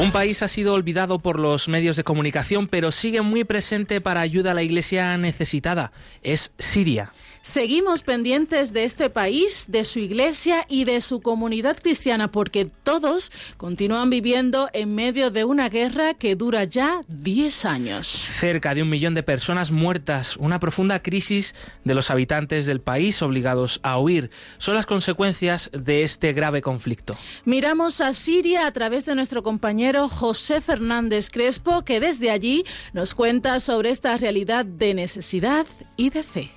Un país ha sido olvidado por los medios de comunicación, pero sigue muy presente para ayuda a la iglesia necesitada. Es Siria. Seguimos pendientes de este país, de su iglesia y de su comunidad cristiana, porque todos continúan viviendo en medio de una guerra que dura ya 10 años. Cerca de un millón de personas muertas, una profunda crisis de los habitantes del país obligados a huir, son las consecuencias de este grave conflicto. Miramos a Siria a través de nuestro compañero José Fernández Crespo, que desde allí nos cuenta sobre esta realidad de necesidad y de fe.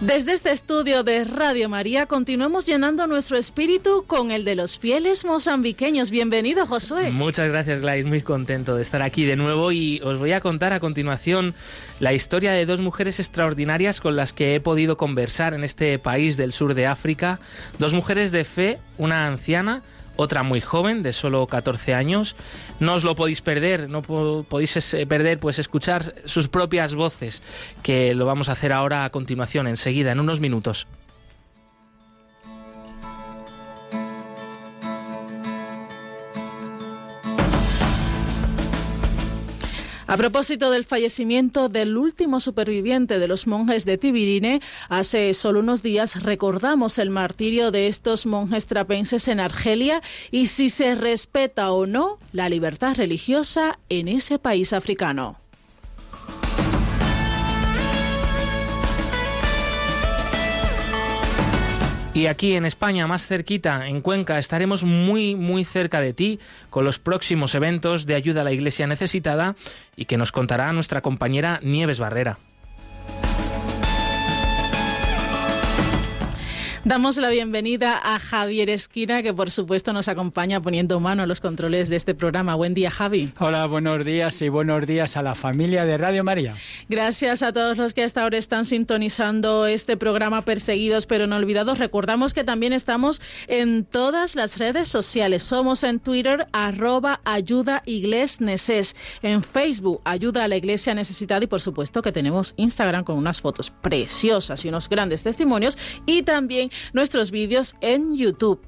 Desde este estudio de Radio María continuamos llenando nuestro espíritu con el de los fieles mozambiqueños. Bienvenido, Josué. Muchas gracias, Gladys. Muy contento de estar aquí de nuevo y os voy a contar a continuación la historia de dos mujeres extraordinarias con las que he podido conversar en este país del sur de África. Dos mujeres de fe, una anciana, otra muy joven, de solo 14 años. No os lo podéis perder, no podéis eh, perder pues escuchar sus propias voces, que lo vamos a hacer ahora a continuación, enseguida, en unos minutos. A propósito del fallecimiento del último superviviente de los monjes de Tibirine, hace solo unos días recordamos el martirio de estos monjes trapenses en Argelia y si se respeta o no la libertad religiosa en ese país africano. Y aquí en España, más cerquita, en Cuenca, estaremos muy, muy cerca de ti con los próximos eventos de ayuda a la Iglesia necesitada y que nos contará nuestra compañera Nieves Barrera. Damos la bienvenida a Javier Esquina, que por supuesto nos acompaña poniendo mano a los controles de este programa. Buen día, Javi. Hola, buenos días y buenos días a la familia de Radio María. Gracias a todos los que hasta ahora están sintonizando este programa Perseguidos pero no olvidados. Recordamos que también estamos en todas las redes sociales. Somos en Twitter, arroba ayuda neces, en Facebook, ayuda a la iglesia necesitada y por supuesto que tenemos Instagram con unas fotos preciosas y unos grandes testimonios y también nuestros vídeos en YouTube.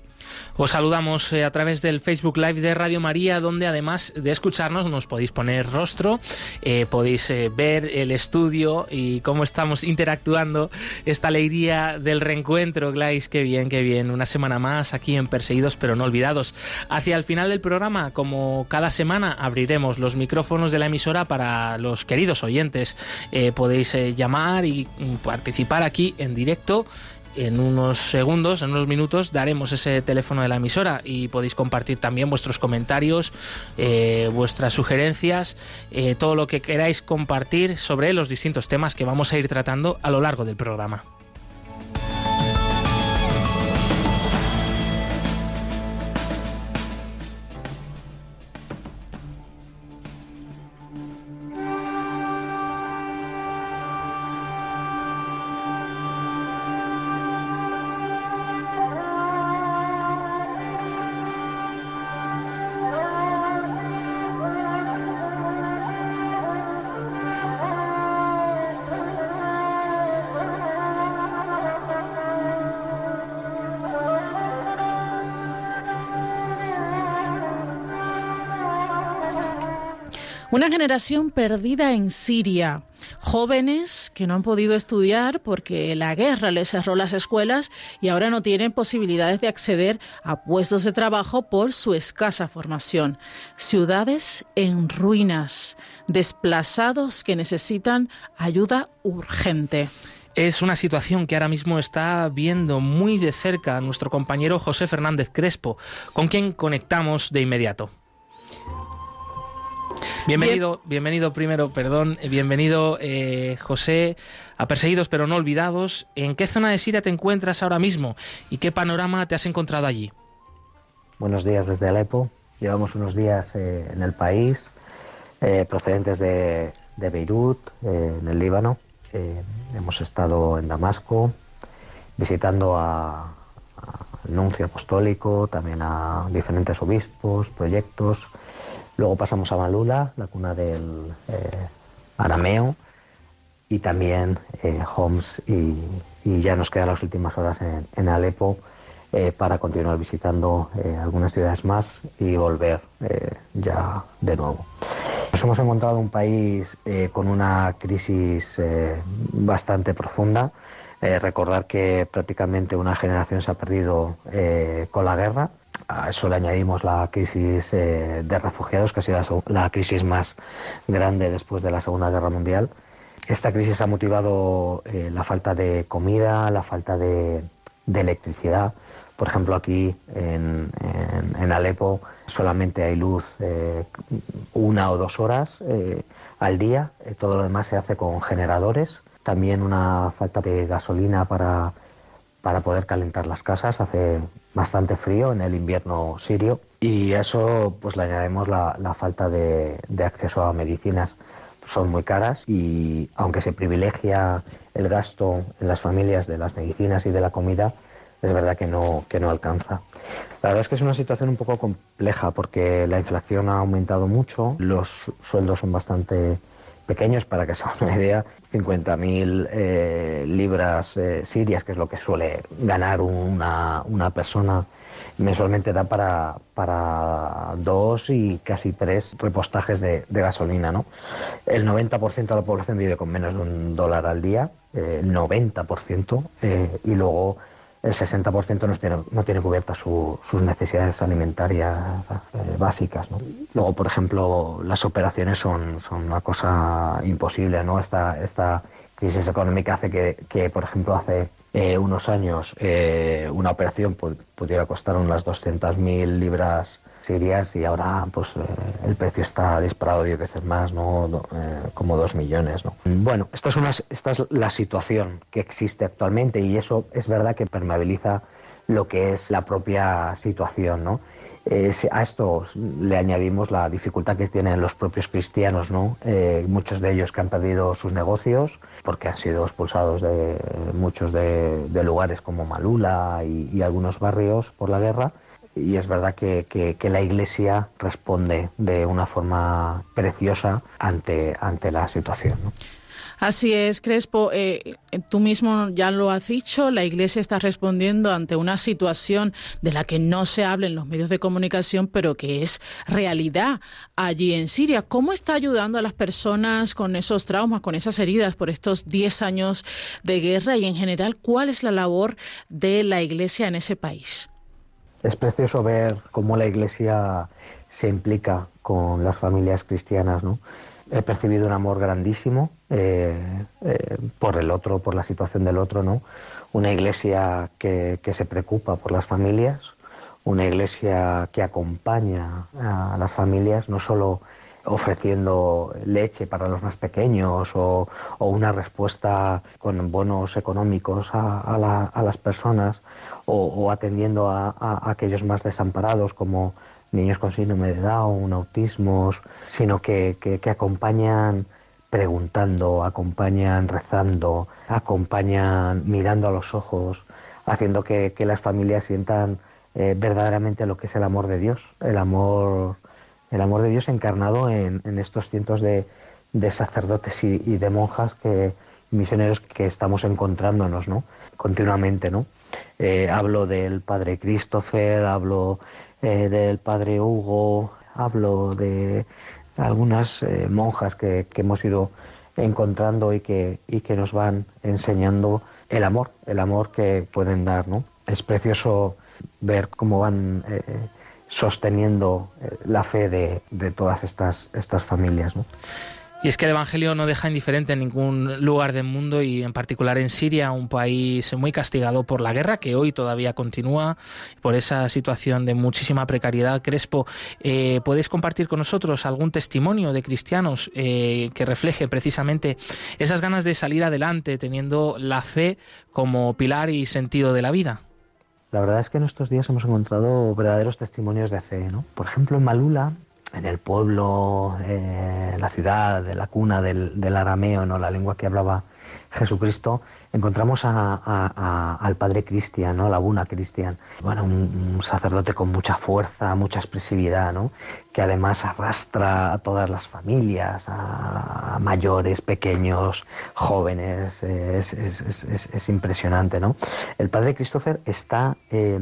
Os saludamos eh, a través del Facebook Live de Radio María, donde además de escucharnos nos podéis poner rostro, eh, podéis eh, ver el estudio y cómo estamos interactuando, esta alegría del reencuentro, Glais, qué bien, qué bien, una semana más aquí en Perseguidos pero no olvidados. Hacia el final del programa, como cada semana, abriremos los micrófonos de la emisora para los queridos oyentes. podéis llamar y mm, participar aquí en directo en unos segundos, en unos minutos, daremos ese teléfono de la emisora y podéis compartir también vuestros comentarios, eh, vuestras sugerencias, eh, todo lo que queráis compartir sobre los distintos temas que vamos a ir tratando a lo largo del programa. Generación perdida en Siria. Jóvenes que no han podido estudiar porque la guerra les cerró las escuelas y ahora no tienen posibilidades de acceder a puestos de trabajo por su escasa formación. Ciudades en ruinas, desplazados que necesitan ayuda urgente. Es una situación que ahora mismo está viendo muy de cerca nuestro compañero José Fernández Crespo, con quien conectamos de inmediato. Bienvenido, bienvenido primero, perdón, eh, bienvenido eh, José a Perseguidos pero no olvidados. ¿En qué zona de Siria te encuentras ahora mismo y qué panorama te has encontrado allí? Buenos días desde Alepo. Llevamos unos días eh, en el país, procedentes de, Beirut, en el Líbano. hemos estado en Damasco, visitando a, al nuncio apostólico, también a diferentes obispos, proyectos Luego pasamos a Malula, la cuna del eh, arameo, y también eh, Homs, y, ya nos quedan las últimas horas en, Alepo eh, para continuar visitando algunas ciudades más y volver ya de nuevo. Nos hemos encontrado un país con una crisis bastante profunda. recordar que prácticamente una generación se ha perdido con la guerra a eso le añadimos la crisis eh, de refugiados, que ha sido la crisis más grande después de la Segunda Guerra Mundial. Esta crisis ha motivado eh, la falta de comida, la falta de, electricidad. Por ejemplo, aquí en, Alepo solamente hay luz eh, una o dos horas al día. todo lo demás se hace con generadores. También una falta de gasolina para para poder calentar las casas. Hace bastante frío en el invierno sirio y a eso pues le añadimos la, falta de, acceso a medicinas. Son muy caras y aunque se privilegia el gasto en las familias de las medicinas y de la comida, es verdad que no, que no alcanza. La verdad es que es una situación un poco compleja porque la inflación ha aumentado mucho, los sueldos son bastante pequeños, para que se hagan una idea, 50.000 eh, libras eh, sirias, que es lo que suele ganar una, una persona mensualmente, da para, para dos y casi tres repostajes de, gasolina. ¿no? El 90% de la población vive con menos de un dólar al día, el eh, 90%, y luego el 60% no tiene, no tiene cubiertas sus necesidades alimentarias eh, básicas. Luego, por ejemplo, las operaciones son, son una cosa imposible. ¿no? Esta, esta crisis económica hace que, por ejemplo, hace eh, unos años eh, una operación pudiera costar unas 200.000 libras y ahora pues eh, el precio está disparado 10 veces más, ¿no? Eh, como 2 millones. ¿no? Bueno, esta es, una, esta es la situación que existe actualmente y eso es verdad que permeabiliza lo que es la propia situación. ¿no? Eh, a esto le añadimos la dificultad que tienen los propios cristianos, ¿no? muchos de ellos que han perdido sus negocios porque han sido expulsados de muchos de, lugares como Malula y algunos barrios por la guerra y es verdad que, la Iglesia responde de una forma preciosa ante, ante la situación. Así es, Crespo. Eh, tú mismo ya lo has dicho, la Iglesia está respondiendo ante una situación de la que no se habla en los medios de comunicación, pero que es realidad allí en Siria. ¿Cómo está ayudando a las personas con esos traumas, con esas heridas por estos 10 años de guerra y en general cuál es la labor de la Iglesia en ese país? Es precioso ver cómo la Iglesia se implica con las familias cristianas. ¿no? He percibido un amor grandísimo eh, eh, por el otro, por la situación del otro. ¿no? Una Iglesia que, se preocupa por las familias, una Iglesia que acompaña a las familias, no solo ofreciendo leche para los más pequeños o, una respuesta con bonos económicos a, las personas o, atendiendo a, aquellos más desamparados como niños con síndrome de Down, autismos, sino que, acompañan preguntando, acompañan rezando, acompañan mirando a los ojos, haciendo que, las familias sientan eh, verdaderamente lo que es el amor de Dios, el amor el amor de Dios encarnado en, estos cientos de, sacerdotes y, de monjas que misioneros que estamos encontrándonos ¿no? continuamente. ¿no? Eh, hablo del padre Christopher, hablo eh, del padre Hugo, hablo de algunas eh, monjas que, hemos ido encontrando y que, y que nos van enseñando el amor, el amor que pueden dar. ¿no? Es precioso ver cómo van sosteniendo eh, la fe de, todas estas, estas familias. Y es que el Evangelio no deja indiferente en ningún lugar del mundo y en particular en Siria, un país muy castigado por la guerra que hoy todavía continúa, por esa situación de muchísima precariedad. Crespo, eh, ¿podéis compartir con nosotros algún testimonio de cristianos eh, que refleje precisamente esas ganas de salir adelante teniendo la fe como pilar y sentido de la vida? La verdad es que en estos días hemos encontrado verdaderos testimonios de fe. ¿no? Por ejemplo, en Malula, en el pueblo, eh, la ciudad, de la cuna del, del, arameo, ¿no? la lengua que hablaba Jesucristo, encontramos a, al padre Cristian, ¿no? la Buna Cristian, bueno, un, un, sacerdote con mucha fuerza, mucha expresividad, ¿no? Que además arrastra a todas las familias, a, mayores, pequeños, jóvenes, es, es, es, es impresionante. ¿no? El padre Christopher está eh,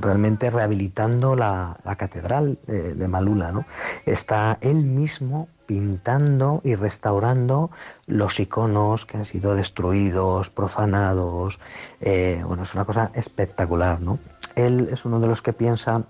realmente rehabilitando la, catedral de, de Malula, ¿no? está él mismo pintando y restaurando los iconos que han sido destruidos, profanados. Eh, bueno, es una cosa espectacular, ¿no? Él es uno de los que piensa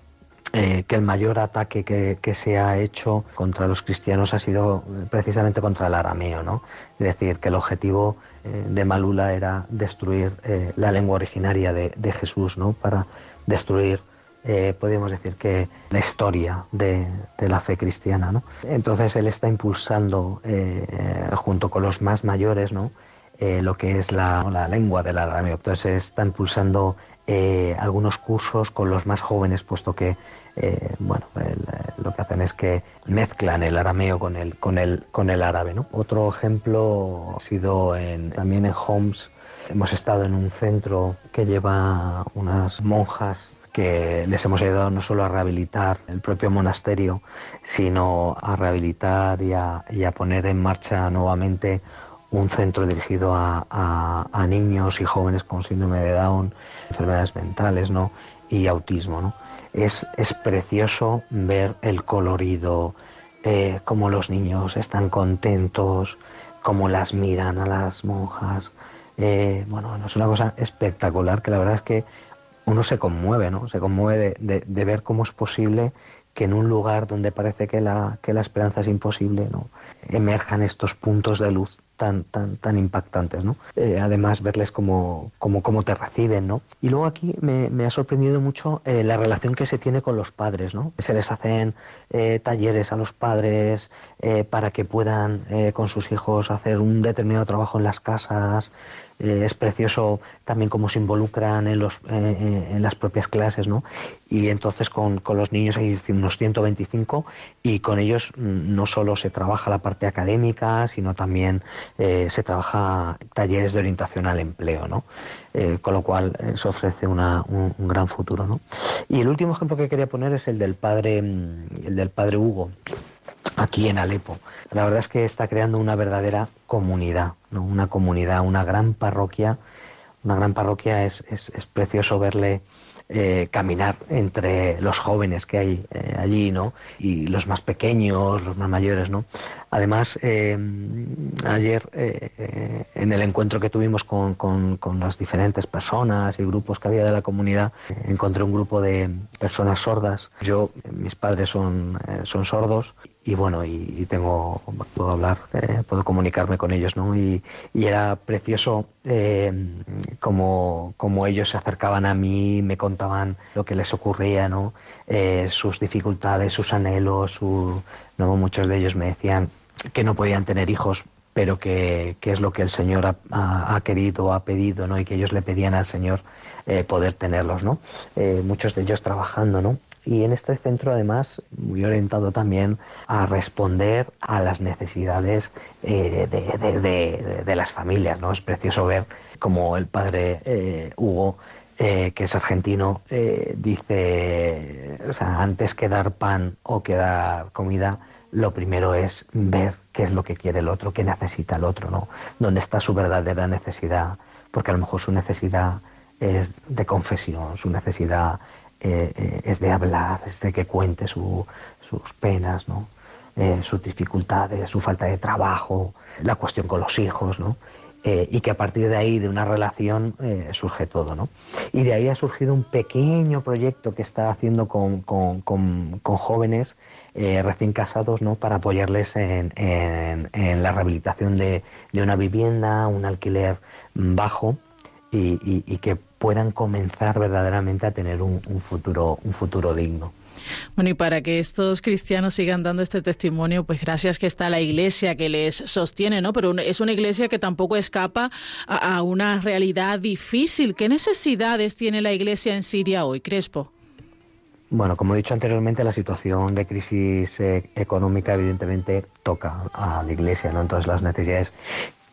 eh, que el mayor ataque que, se ha hecho contra los cristianos ha sido precisamente contra el arameo, ¿no? Es decir, que el objetivo eh, de Malula era destruir eh, la lengua originaria de, Jesús, ¿no? Para destruir eh, podríamos decir que la historia de, la fe cristiana. ¿no? Entonces él está impulsando, eh, junto con los más mayores, ¿no? Eh, lo que es la, la, lengua del arameo. Entonces está impulsando eh, algunos cursos con los más jóvenes, puesto que eh, bueno, el, lo que hacen es que mezclan el arameo con el, con el, con el árabe. ¿no? Otro ejemplo ha sido en, también en Homs. Hemos estado en un centro que lleva unas monjas que les hemos ayudado no solo a rehabilitar el propio monasterio, sino a rehabilitar y a, poner en marcha nuevamente un centro dirigido a, a, niños y jóvenes con síndrome de Down, enfermedades mentales ¿no? y autismo. ¿no? Es, es precioso ver el colorido, eh, cómo los niños están contentos, cómo las miran a las monjas. Eh, bueno, es una cosa espectacular que la verdad es que uno se conmueve, ¿no? Se conmueve de, ver cómo es posible que en un lugar donde parece que la, que la esperanza es imposible, ¿no? Emerjan estos puntos de luz tan, tan, tan impactantes. Eh, además, verles cómo, cómo, cómo, te reciben, ¿no? Y luego aquí me, me ha sorprendido mucho eh, la relación que se tiene con los padres, ¿no? Se les hacen eh, talleres a los padres para que puedan con sus hijos hacer un determinado trabajo en las casas, eh, es precioso también cómo se involucran en, los, eh, en las propias clases, ¿no? Y entonces con, con, los niños hay unos 125 y con ellos no solo se trabaja la parte académica, sino también eh, se trabaja talleres de orientación al empleo, ¿no? Eh, con lo cual se ofrece una, un, un, gran futuro, ¿no? Y el último ejemplo que quería poner es el del padre, el del padre Hugo aquí en Alepo. La verdad es que está creando una verdadera comunidad, ¿no? una comunidad, una gran parroquia. Una gran parroquia es, es, precioso verle eh, caminar entre los jóvenes que hay eh, allí, ¿no? Y los más pequeños, los más mayores, ¿no? Además, eh, ayer en el encuentro que tuvimos con, con, con, las diferentes personas y grupos que había de la comunidad, encontré un grupo de personas sordas. Yo, mis padres son, son sordos y bueno, y, tengo, puedo hablar, eh, puedo comunicarme con ellos, ¿no? Y, y era precioso eh, como, como, ellos se acercaban a mí, me contaban lo que les ocurría, ¿no? Eh, sus dificultades, sus anhelos, ¿no? Muchos de ellos me decían que no podían tener hijos, pero que, es lo que el Señor ha, ha, querido, ha pedido, ¿no? Y que ellos le pedían al Señor poder tenerlos, ¿no? Muchos de ellos trabajando, ¿no? Y en este centro además muy orientado también a responder a las necesidades eh, de, de, de, las familias. ¿no? Es precioso ver como el padre eh, Hugo, eh, que es argentino, dice, o sea, antes que dar pan o que dar comida, lo primero es ver qué es lo que quiere el otro, qué necesita el otro, ¿no? dónde está su verdadera necesidad, porque a lo mejor su necesidad es de confesión, su necesidad eh, eh, es de hablar, es de que cuente su, sus penas, ¿no? Eh, sus dificultades, su falta de trabajo, la cuestión con los hijos, ¿no? y que a partir de ahí, de una relación, surge todo. ¿no? Y de ahí ha surgido un pequeño proyecto que está haciendo con, jóvenes eh, recién casados ¿no? para apoyarles en, la rehabilitación de, una vivienda, un alquiler bajo y, que puedan comenzar verdaderamente a tener un, futuro, un futuro digno. Bueno, y para que estos cristianos sigan dando este testimonio, pues gracias que está la iglesia que les sostiene, ¿no? Pero es una iglesia que tampoco escapa a, una realidad difícil. ¿Qué necesidades tiene la iglesia en Siria hoy, Crespo? Bueno, como he dicho anteriormente, la situación de crisis eh, económica evidentemente toca a la Iglesia, ¿no? Entonces las necesidades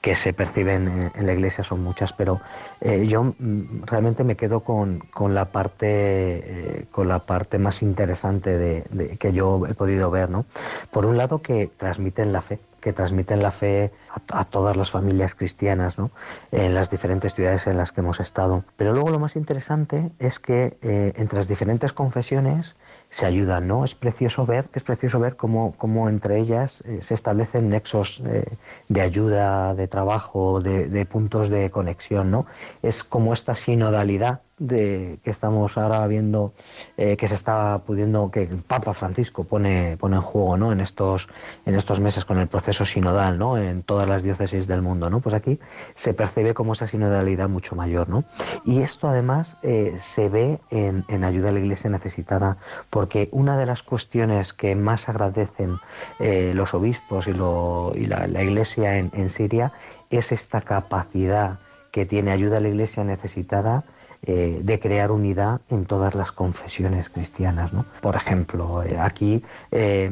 que se perciben en, la iglesia son muchas, pero eh, yo mm, realmente me quedo con, la parte eh, con la parte más interesante de, que yo he podido ver, ¿no? Por un lado que transmiten la fe, que transmiten la fe a, todas las familias cristianas, ¿no? En las diferentes ciudades en las que hemos estado. Pero luego lo más interesante es que eh, entre las diferentes confesiones se ayudan, ¿no? Es precioso ver, es precioso ver cómo, cómo entre ellas eh, se establecen nexos eh, de ayuda, de trabajo, de, de, puntos de conexión, ¿no? Es como esta sinodalidad de que estamos ahora viendo eh, que se está pudiendo que el Papa Francisco pone pone en juego no en estos en estos meses con el proceso sinodal no en todas las diócesis del mundo no pues aquí se percibe como esa sinodalidad mucho mayor no y esto además eh, se ve en, en, ayuda a la Iglesia necesitada porque una de las cuestiones que más agradecen eh, los obispos y, lo, y la, Iglesia en, en Siria es esta capacidad que tiene ayuda a la Iglesia necesitada eh, de crear unidad en todas las confesiones cristianas. Por ejemplo, eh, aquí, eh,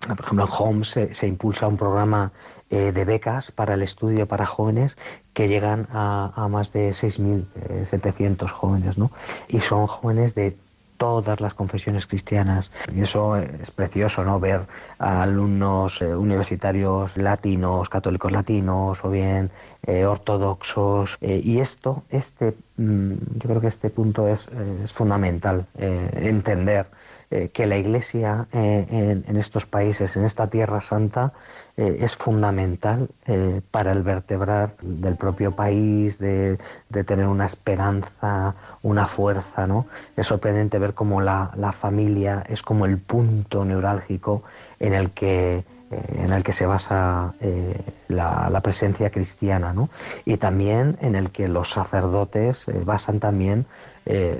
por ejemplo, en Homs se, impulsa un programa de becas para el estudio para jóvenes que llegan a, más de 6.700 jóvenes, ¿no? Y son jóvenes de todas las confesiones cristianas. Y eso es precioso, ¿no? Ver a alumnos universitarios latinos, católicos latinos, o bien eh, ortodoxos. Eh, y esto, este, mm, yo creo que este punto es, es fundamental, eh, entender que la Iglesia en, en, estos países, en esta Tierra Santa, es fundamental para el vertebrar del propio país, de, de, tener una esperanza, una fuerza. ¿no? Es sorprendente ver cómo la, la familia es como el punto neurálgico en el que eh, en el que se basa eh, la, presencia cristiana, ¿no? y también en el que los sacerdotes eh, basan también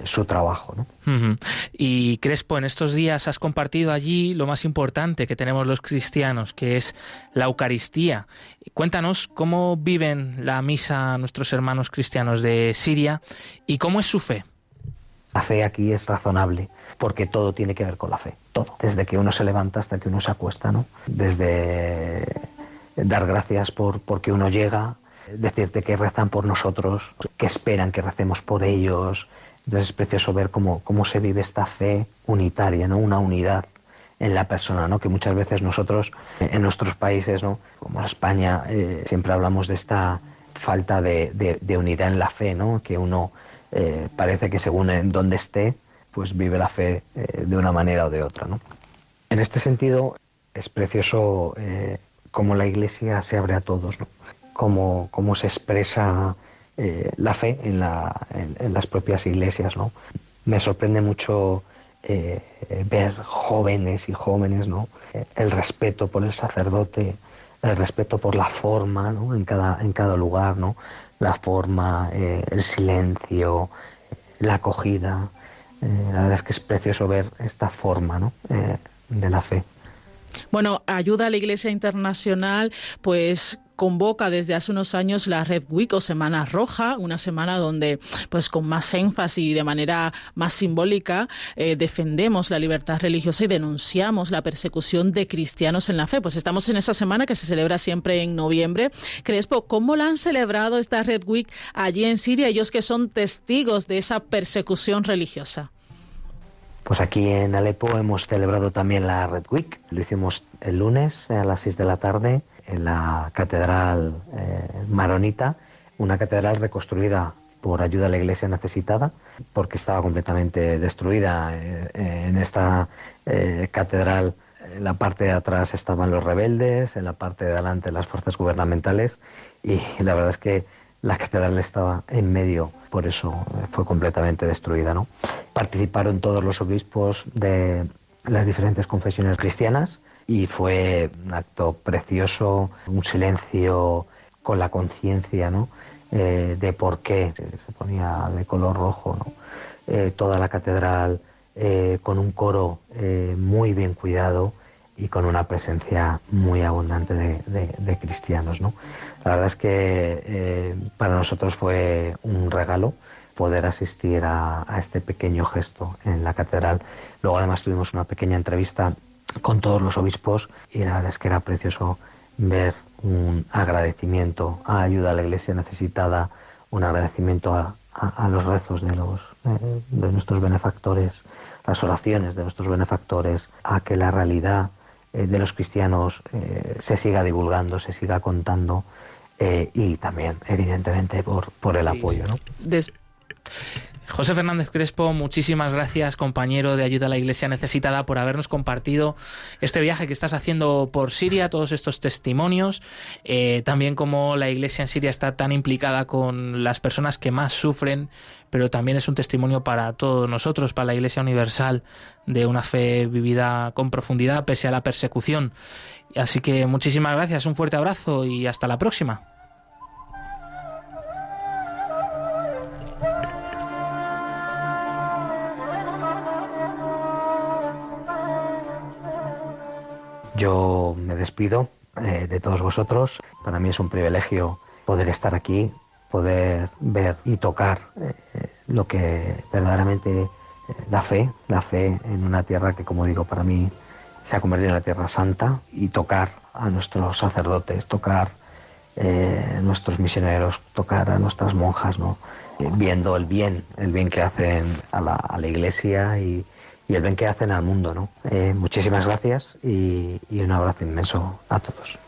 su trabajo. ¿no? Y Crespo, en estos días has compartido allí lo más importante que tenemos los cristianos, que es la Eucaristía. Cuéntanos cómo viven la misa nuestros hermanos cristianos de Siria y cómo es su fe. La fe aquí es razonable, porque todo tiene que ver con la fe, todo, desde que uno se levanta hasta que uno se acuesta, ¿no? Desde dar gracias por porque uno llega, decirte que rezan por nosotros, que esperan que recemos por ellos. Entonces es precioso ver cómo, cómo se vive esta fe unitaria, ¿no? Una unidad en la persona, ¿no? Que muchas veces nosotros en nuestros países, ¿no? Como España, eh, siempre hablamos de esta falta de, de, unidad en la fe, ¿no? Que uno eh, parece que según en dónde esté, pues vive la fe eh, de una manera o de otra. ¿no? En este sentido, es precioso eh, cómo la Iglesia se abre a todos, ¿no? cómo, cómo se expresa la fe en, la, en, las propias iglesias. ¿no? Me sorprende mucho ver jóvenes y jóvenes, ¿no? el respeto por el sacerdote, el respeto por la forma ¿no? en, cada, en cada lugar, ¿no? la forma, eh, el silencio, la acogida. Eh, la verdad es que es precioso ver esta forma ¿no? Eh, de la fe. Bueno, ayuda a la Iglesia Internacional, pues convoca desde hace unos años la Red Week o Semana Roja, una semana donde, pues con más énfasis y de manera más simbólica, eh, defendemos la libertad religiosa y denunciamos la persecución de cristianos en la fe. Pues estamos en esa semana que se celebra siempre en noviembre. Crespo, ¿cómo la han celebrado esta Red Week allí en Siria, ellos que son testigos de esa persecución religiosa? Pues aquí en Alepo hemos celebrado también la Red Week. Lo hicimos el lunes a las 6 de la tarde en la Catedral eh, Maronita, una catedral reconstruida por ayuda a la iglesia necesitada, porque estaba completamente destruida. Eh, en esta eh, catedral en la parte de atrás estaban los rebeldes, en la parte de adelante las fuerzas gubernamentales y la verdad es que la catedral estaba en medio, por eso fue completamente destruida. ¿no? Participaron todos los obispos de las diferentes confesiones cristianas y fue un acto precioso, un silencio con la conciencia ¿no? Eh, de por qué se ponía de color rojo. Eh, toda la catedral eh, con un coro muy bien cuidado y con una presencia muy abundante de, cristianos. ¿no? La verdad es que para nosotros fue un regalo poder asistir a, este pequeño gesto en la catedral. Luego además tuvimos una pequeña entrevista con todos los obispos y la verdad es que era precioso ver un agradecimiento a ayuda a la iglesia necesitada, un agradecimiento a, los rezos de, los, eh, de nuestros benefactores, las oraciones de nuestros benefactores, a que la realidad eh, de los cristianos eh, se siga divulgando, se siga contando y también, evidentemente, por, por el apoyo. ¿no? José Fernández Crespo, muchísimas gracias, compañero de Ayuda a la Iglesia Necesitada, por habernos compartido este viaje que estás haciendo por Siria, todos estos testimonios, eh, también como la Iglesia en Siria está tan implicada con las personas que más sufren, pero también es un testimonio para todos nosotros, para la Iglesia Universal, de una fe vivida con profundidad pese a la persecución. Así que muchísimas gracias, un fuerte abrazo y hasta la próxima. Yo me despido eh, de todos vosotros. Para mí es un privilegio poder estar aquí, poder ver y tocar eh, lo que verdaderamente eh, la fe, la fe en una tierra que, como digo, para mí se ha convertido en una tierra santa y tocar a nuestros sacerdotes, tocar a nuestros misioneros, tocar a nuestras monjas, ¿no? viendo el bien, el bien que hacen a la, a la iglesia y, y el bien que hacen al mundo. ¿no? Eh, muchísimas gracias y, y un abrazo inmenso a todos.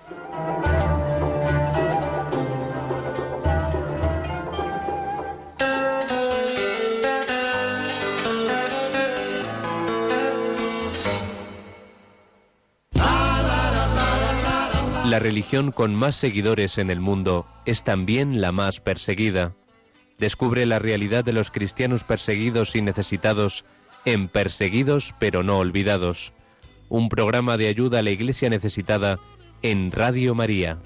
La religión con más seguidores en el mundo es también la más perseguida. Descubre la realidad de los cristianos perseguidos y necesitados en Perseguidos pero no olvidados, un programa de ayuda a la Iglesia necesitada en Radio María.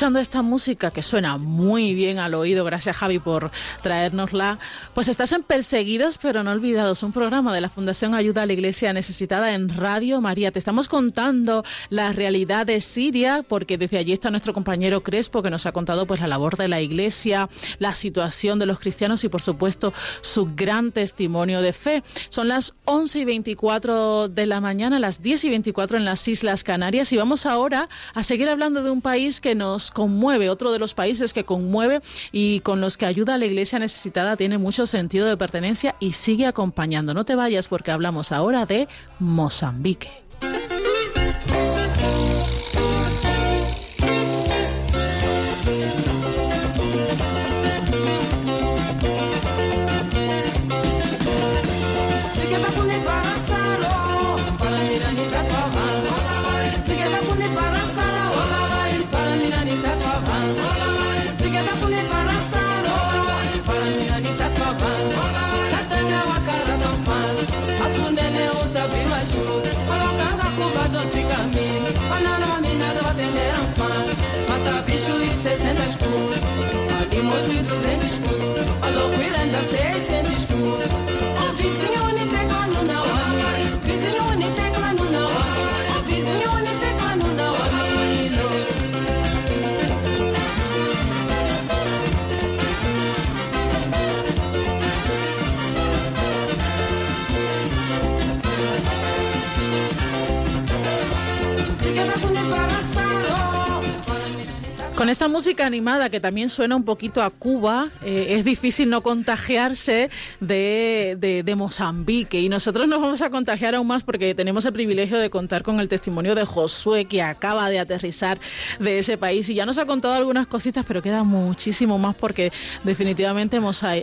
Escuchando esta música que suena muy bien al oído, gracias Javi por traérnosla. Pues estás en Perseguidos pero no olvidados, un programa de la Fundación Ayuda a la Iglesia Necesitada en Radio María. Te estamos contando la realidad de Siria, porque desde allí está nuestro compañero Crespo que nos ha contado pues la labor de la Iglesia, la situación de los cristianos y por supuesto su gran testimonio de fe. Son las 11 y 24 de la mañana, las 10 y 24 en las Islas Canarias y vamos ahora a seguir hablando de un país que nos conmueve, otro de los países que conmueve y con los que ayuda a la iglesia necesitada tiene mucho sentido de pertenencia y sigue acompañando. No te vayas porque hablamos ahora de Mozambique. para mina Paraminani Satavan Tatanga Wakara Danfan Atunene Utabi Waju Olokanga Kuba Doti Kamin Onana Mina Dovene Anfan Mata Bicho e 60 escudo Abimoso e 200 escudo Aloquiranda 600 escudo Esta música animada que también suena un poquito a Cuba, eh, es difícil no contagiarse de, de, Mozambique. Y nosotros nos vamos a contagiar aún más porque tenemos el privilegio de contar con el testimonio de Josué, que acaba de aterrizar de ese país. Y ya nos ha contado algunas cositas, pero queda muchísimo más porque definitivamente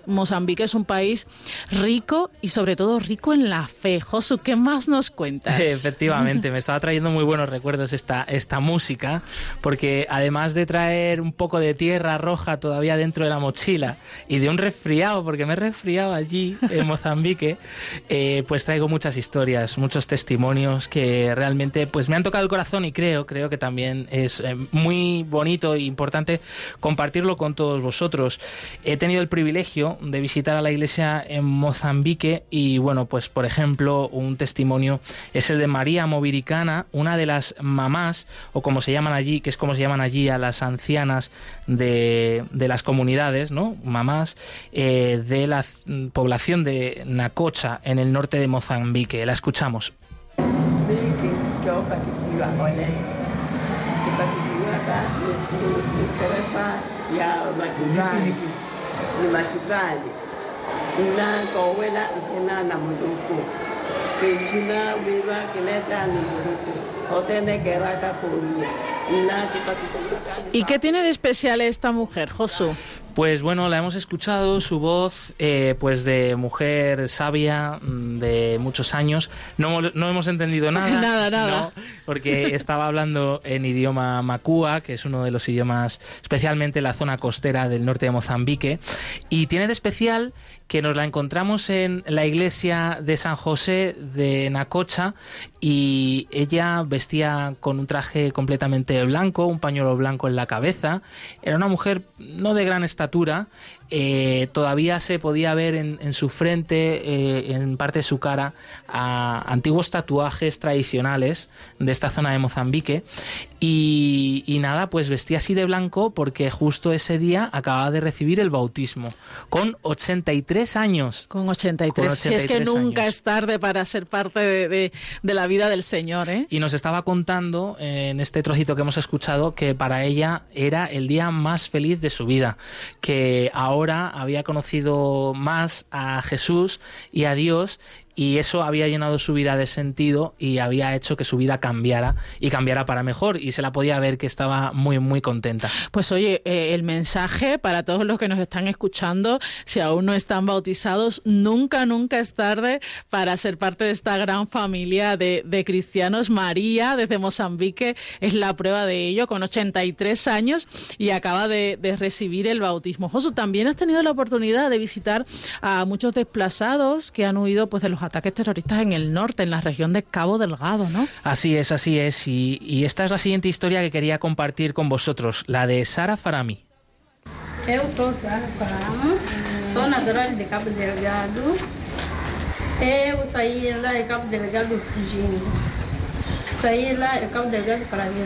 Mozambique es un país rico y sobre todo rico en la fe. Josu, ¿qué más nos cuentas? Efectivamente, me estaba trayendo muy buenos recuerdos esta, esta música, porque además de traer un poco de tierra roja todavía dentro de la mochila y de un resfriado, porque me he resfriado allí en Mozambique, eh, pues traigo muchas historias, muchos testimonios que realmente pues me han tocado el corazón y creo, creo que también es eh, muy bonito e importante compartirlo con todos vosotros. He tenido el privilegio de visitar a la iglesia en Mozambique y bueno, pues por ejemplo, un testimonio es el de María Moviricana, una de las mamás, o como se llaman allí, que es como se llaman allí a las ancianas de, las comunidades, ¿no? mamás, eh, de la población de Nacocha, en el norte de Mozambique. La escuchamos. ¿Y qué tiene de especial esta mujer, Josu? Pues bueno, la hemos escuchado, su voz, eh, pues de mujer sabia, mm, de muchos años. No, no hemos entendido nada. nada, nada. porque estaba hablando en idioma macúa, que es uno de los idiomas, especialmente en la zona costera del norte de Mozambique. Y tiene de especial que nos la encontramos en la iglesia de San José de Nacocha y ella vestía con un traje completamente blanco, un pañuelo blanco en la cabeza. Era una mujer no de gran estatura, eh, todavía se podía ver en, su frente, eh, en parte de su cara, a antiguos tatuajes tradicionales de esta zona de Mozambique. Y, nada, pues vestía así de blanco porque justo ese día acababa de recibir el bautismo, con 83 años. Con 83. si es que nunca es tarde para ser parte de, la vida del Señor. ¿eh? Y nos estaba contando en este trocito que hemos escuchado que para ella era el día más feliz de su vida, que ahora ahora había conocido más a Jesús y a Dios y eso había llenado su vida de sentido y había hecho que su vida cambiara y cambiara para mejor y se la podía ver que estaba muy muy contenta. Pues oye, eh, el mensaje para todos los que nos están escuchando, si aún no están bautizados, nunca nunca es tarde para ser parte de esta gran familia de, cristianos. María desde Mozambique es la prueba de ello con 83 años y acaba de, recibir el bautismo. Josu, también has tenido la oportunidad de visitar a muchos desplazados que han huido pues de los ataques terroristas en el norte, en la región de Cabo Delgado, ¿no? Así es, así es. Y, esta es la siguiente historia que quería compartir con vosotros, la de Sara Farami. Eu sou Sara Farami, sou natural de Cabo Delgado. Saí lá de Cabo Delgado.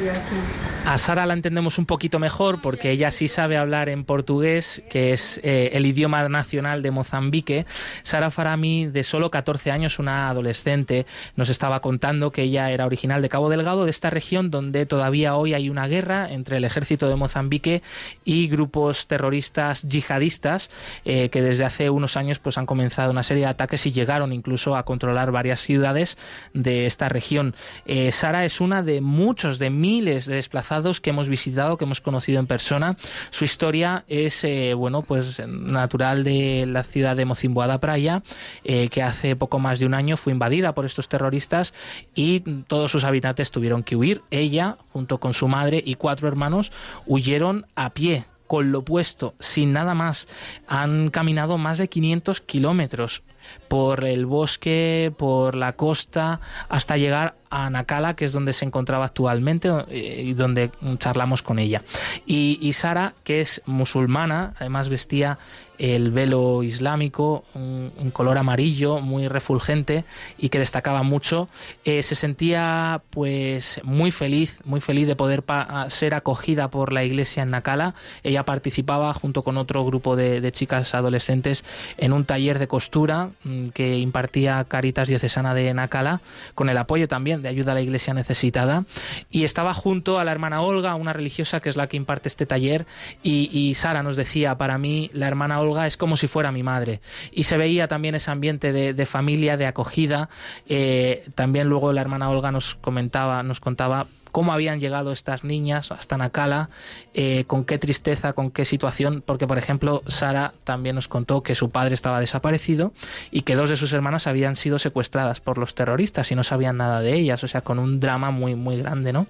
Aqui. A Sara la entendemos un poquito mejor porque ella sí sabe hablar en portugués, que es eh, el idioma nacional de Mozambique. Sara Farami, de solo 14 años, una adolescente, nos estaba contando que ella era original de Cabo Delgado, de esta región donde todavía hoy hay una guerra entre el ejército de Mozambique y grupos terroristas yihadistas eh, que desde hace unos años pues han comenzado una serie de ataques y llegaron incluso a controlar varias ciudades de esta región. Eh, Sara es una de muchos, de miles de desplazados que hemos visitado, que hemos conocido en persona. Su historia es, eh, bueno, pues natural de la ciudad de Mocimboada Praia, eh, que hace poco más de un año fue invadida por estos terroristas y todos sus habitantes tuvieron que huir. Ella, junto con su madre y cuatro hermanos, huyeron a pie con lo puesto, sin nada más. Han caminado más de 500 kilómetros por el bosque, por la costa, hasta llegar a Nakala, que es donde se encontraba actualmente eh, y donde charlamos con ella. Y, Sara, que es musulmana, además vestía el velo islámico, un, color amarillo muy refulgente y que destacaba mucho, eh, se sentía pues muy feliz, muy feliz de poder ser acogida por la iglesia en Nakala. Ella participaba junto con otro grupo de, chicas adolescentes en un taller de costura mm, que impartía Caritas Diocesana de Nakala, con el apoyo también de ayuda a la iglesia necesitada. Y estaba junto a la hermana Olga, una religiosa que es la que imparte este taller, y, Sara nos decía, para mí la hermana Olga es como si fuera mi madre. Y se veía también ese ambiente de, familia, de acogida. Eh, también luego la hermana Olga nos comentaba, nos contaba cómo habían llegado estas niñas hasta Nakala, eh, con qué tristeza, con qué situación, porque por ejemplo Sara también nos contó que su padre estaba desaparecido y que dos de sus hermanas habían sido secuestradas por los terroristas y no sabían nada de ellas, o sea, con un drama muy, muy grande, ¿no?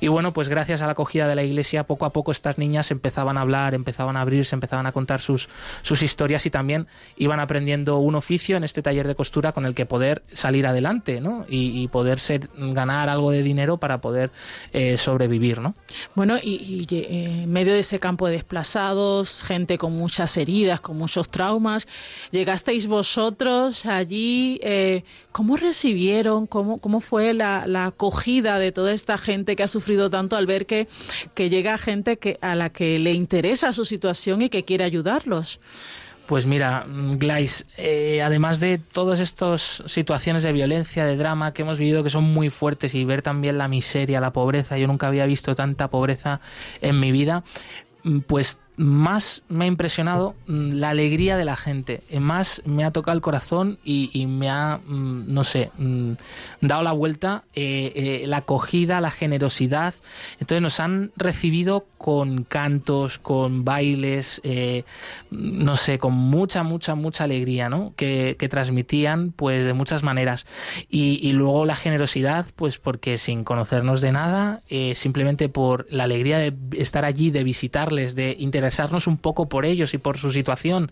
Y bueno, pues gracias a la acogida de la iglesia, poco a poco estas niñas empezaban a hablar, empezaban a abrirse, empezaban a contar sus, sus historias y también iban aprendiendo un oficio en este taller de costura con el que poder salir adelante, ¿no? Y, y poder ser, ganar algo de dinero para poder eh, sobrevivir, ¿no? Bueno, y, eh, en medio de ese campo de desplazados, gente con muchas heridas, con muchos traumas, llegasteis vosotros allí, eh, ¿cómo recibieron, cómo, cómo fue la, acogida de toda esta gente que ha sufrido tanto al ver que, que llega gente que, a la que le interesa su situación y que quiere ayudarlos? Pues mira, Glais, eh, además de todas estas situaciones de violencia, de drama que hemos vivido que son muy fuertes y ver también la miseria, la pobreza, yo nunca había visto tanta pobreza en mi vida, pues más me ha impresionado mm, la alegría de la gente, eh, más me ha tocado el corazón y, me ha, mm, no sé, mm, dado la vuelta eh, eh, la acogida, la generosidad. Entonces nos han recibido con cantos, con bailes, no sé, con mucha, mucha, mucha alegría, ¿no? Que, transmitían, pues, de muchas maneras. Y, y, luego la generosidad, pues, porque sin conocernos de nada, simplemente por la alegría de estar allí, de visitarles, de interactuar interesarnos un poco por ellos y por su situación.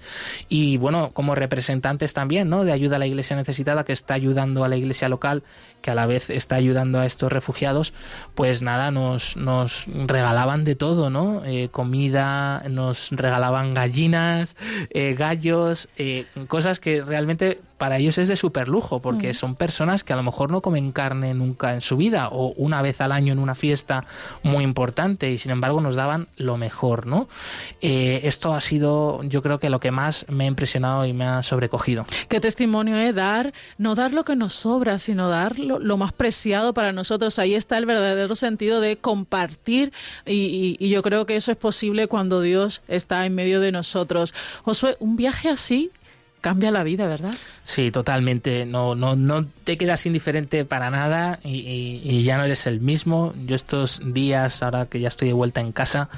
Y bueno, como representantes también, ¿no? De ayuda a la iglesia necesitada, que está ayudando a la iglesia local, que a la vez está ayudando a estos refugiados, pues nada, nos, nos regalaban de todo, ¿no? Eh, comida, nos regalaban gallinas, eh, gallos, eh, cosas que realmente para ellos es de super lujo, porque mm. son personas que a lo mejor no comen carne nunca en su vida o una vez al año en una fiesta muy importante y sin embargo nos daban lo mejor, ¿no? Eh, esto ha sido, yo creo que lo que más me ha impresionado y me ha sobrecogido. Qué testimonio es dar, no dar lo que nos sobra, sino dar lo, más preciado para nosotros. Ahí está el verdadero sentido de compartir y, y yo creo que eso es posible cuando Dios está en medio de nosotros. Josué, un viaje así cambia la vida, ¿verdad? Sí, totalmente. No, no, no te quedas indiferente para nada y, ya no eres el mismo. Yo estos días, ahora que ya estoy de vuelta en casa,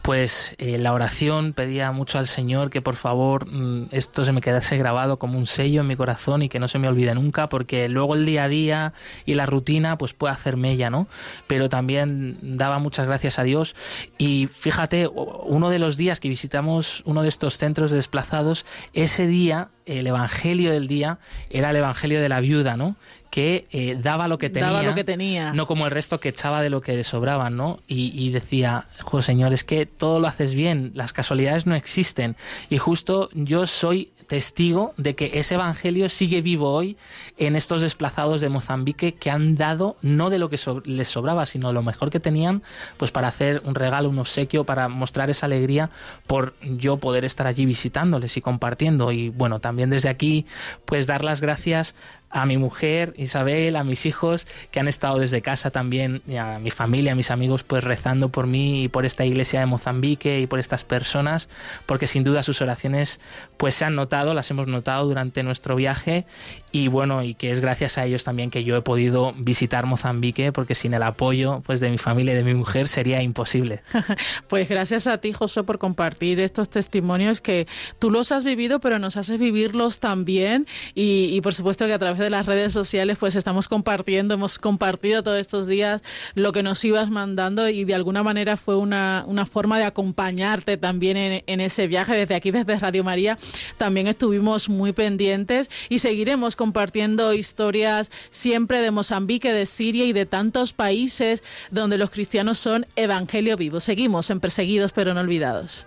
pues eh, la oración pedía mucho al Señor que por favor mm, esto se me quedase grabado como un sello en mi corazón y que no se me olvide nunca, porque luego el día a día y la rutina pues puede hacerme ella, ¿no? Pero también daba muchas gracias a Dios y fíjate, uno de los días que visitamos uno de estos centros de desplazados, ese día el evangelio del día era el evangelio de la viuda, ¿no? Que eh, daba lo que tenía. Daba lo que tenía. No como el resto que echaba de lo que le sobraba, ¿no? Y, y decía, jo, Señor, es que todo lo haces bien, las casualidades no existen. Y justo yo soy testigo de que ese evangelio sigue vivo hoy en estos desplazados de Mozambique que han dado no de lo que les sobraba, sino lo mejor que tenían, pues para hacer un regalo, un obsequio, para mostrar esa alegría por yo poder estar allí visitándoles y compartiendo. Y bueno, también desde aquí, pues dar las gracias a mi mujer Isabel, a mis hijos que han estado desde casa también, y a mi familia, a mis amigos, pues rezando por mí y por esta iglesia de Mozambique y por estas personas, porque sin duda sus oraciones pues se han notado, las hemos notado durante nuestro viaje y bueno, y que es gracias a ellos también que yo he podido visitar Mozambique, porque sin el apoyo pues de mi familia y de mi mujer sería imposible. pues gracias a ti, José, por compartir estos testimonios que tú los has vivido, pero nos haces vivirlos también y, y por supuesto que a través de de las redes sociales, pues estamos compartiendo, hemos compartido todos estos días lo que nos ibas mandando y de alguna manera fue una, una forma de acompañarte también en, en ese viaje. Desde aquí, desde Radio María, también estuvimos muy pendientes y seguiremos compartiendo historias siempre de Mozambique, de Siria y de tantos países donde los cristianos son evangelio vivo. Seguimos en Perseguidos pero no olvidados.